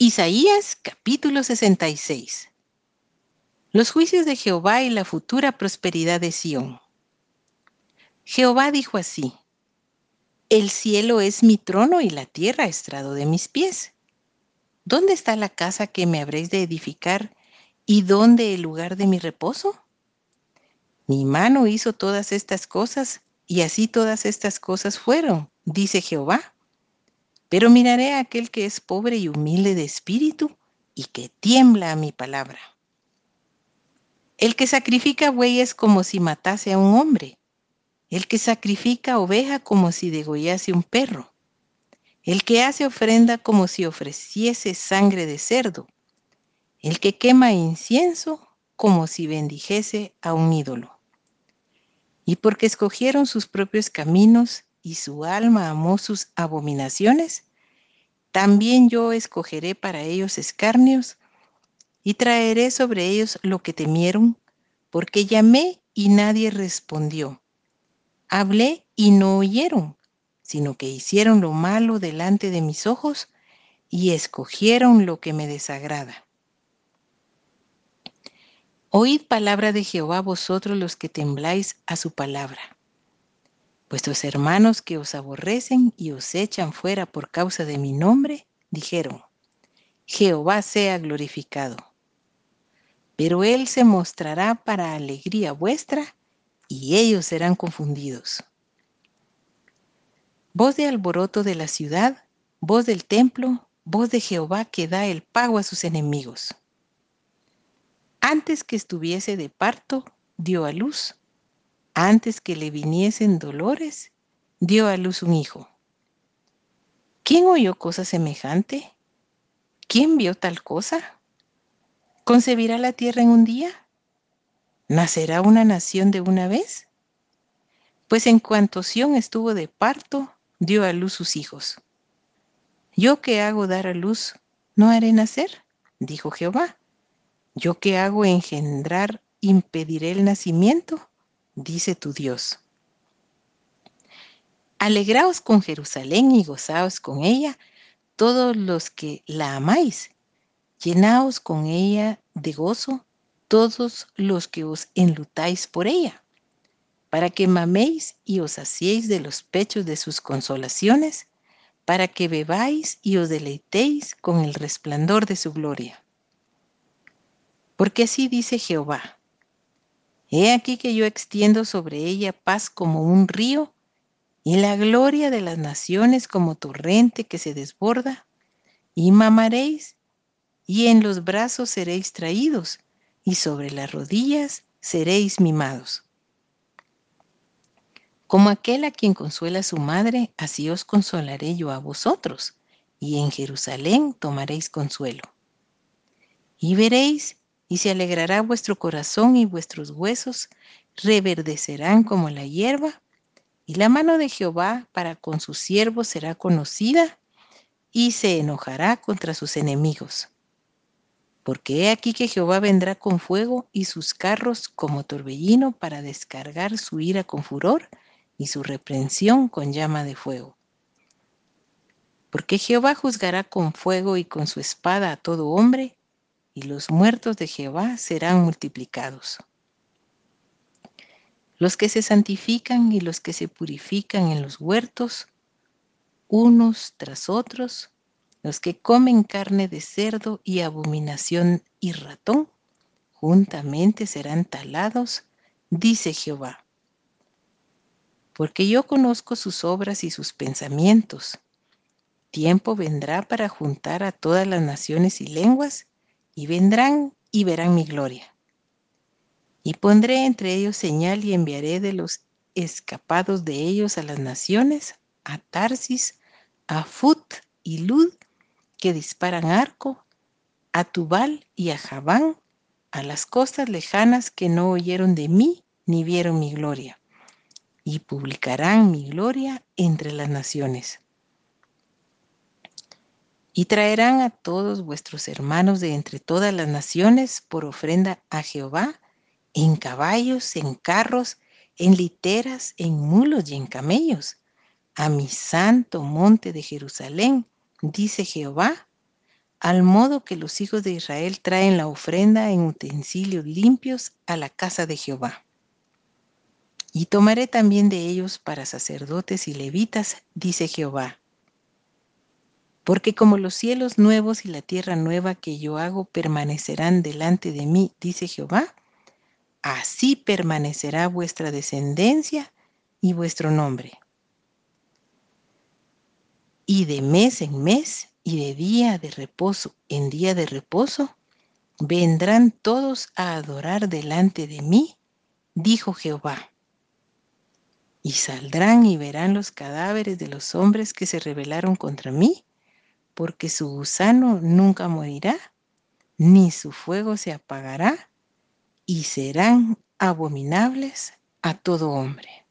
Isaías capítulo 66. Los juicios de Jehová y la futura prosperidad de Sión. Jehová dijo así, El cielo es mi trono y la tierra estrado de mis pies. ¿Dónde está la casa que me habréis de edificar y dónde el lugar de mi reposo? Mi mano hizo todas estas cosas y así todas estas cosas fueron, dice Jehová pero miraré a aquel que es pobre y humilde de espíritu y que tiembla a mi palabra. El que sacrifica bueyes como si matase a un hombre. El que sacrifica oveja como si degollase un perro. El que hace ofrenda como si ofreciese sangre de cerdo. El que quema incienso como si bendijese a un ídolo. Y porque escogieron sus propios caminos y su alma amó sus abominaciones, también yo escogeré para ellos escarnios y traeré sobre ellos lo que temieron, porque llamé y nadie respondió. Hablé y no oyeron, sino que hicieron lo malo delante de mis ojos y escogieron lo que me desagrada. Oíd palabra de Jehová vosotros los que tembláis a su palabra. Vuestros hermanos que os aborrecen y os echan fuera por causa de mi nombre, dijeron, Jehová sea glorificado. Pero Él se mostrará para alegría vuestra y ellos serán confundidos. Voz de alboroto de la ciudad, voz del templo, voz de Jehová que da el pago a sus enemigos. Antes que estuviese de parto, dio a luz antes que le viniesen dolores, dio a luz un hijo. ¿Quién oyó cosa semejante? ¿Quién vio tal cosa? ¿Concebirá la tierra en un día? ¿Nacerá una nación de una vez? Pues en cuanto Sión estuvo de parto, dio a luz sus hijos. Yo que hago dar a luz, ¿no haré nacer? Dijo Jehová. Yo que hago engendrar, impediré el nacimiento dice tu Dios. Alegraos con Jerusalén y gozaos con ella, todos los que la amáis. Llenaos con ella de gozo, todos los que os enlutáis por ella, para que maméis y os hacéis de los pechos de sus consolaciones, para que bebáis y os deleitéis con el resplandor de su gloria. Porque así dice Jehová, He aquí que yo extiendo sobre ella paz como un río y la gloria de las naciones como torrente que se desborda, y mamaréis, y en los brazos seréis traídos, y sobre las rodillas seréis mimados. Como aquel a quien consuela su madre, así os consolaré yo a vosotros, y en Jerusalén tomaréis consuelo. Y veréis y se alegrará vuestro corazón y vuestros huesos reverdecerán como la hierba, y la mano de Jehová para con sus siervos será conocida, y se enojará contra sus enemigos. Porque he aquí que Jehová vendrá con fuego y sus carros como torbellino para descargar su ira con furor y su reprensión con llama de fuego. Porque Jehová juzgará con fuego y con su espada a todo hombre, y los muertos de Jehová serán multiplicados. Los que se santifican y los que se purifican en los huertos, unos tras otros, los que comen carne de cerdo y abominación y ratón, juntamente serán talados, dice Jehová. Porque yo conozco sus obras y sus pensamientos. Tiempo vendrá para juntar a todas las naciones y lenguas, y vendrán y verán mi gloria. Y pondré entre ellos señal y enviaré de los escapados de ellos a las naciones, a Tarsis, a Fut y Lud, que disparan arco, a Tubal y a Javán, a las costas lejanas que no oyeron de mí ni vieron mi gloria, y publicarán mi gloria entre las naciones. Y traerán a todos vuestros hermanos de entre todas las naciones por ofrenda a Jehová, en caballos, en carros, en literas, en mulos y en camellos, a mi santo monte de Jerusalén, dice Jehová, al modo que los hijos de Israel traen la ofrenda en utensilios limpios a la casa de Jehová. Y tomaré también de ellos para sacerdotes y levitas, dice Jehová. Porque como los cielos nuevos y la tierra nueva que yo hago permanecerán delante de mí, dice Jehová, así permanecerá vuestra descendencia y vuestro nombre. Y de mes en mes y de día de reposo en día de reposo, vendrán todos a adorar delante de mí, dijo Jehová. Y saldrán y verán los cadáveres de los hombres que se rebelaron contra mí, porque su gusano nunca morirá, ni su fuego se apagará, y serán abominables a todo hombre.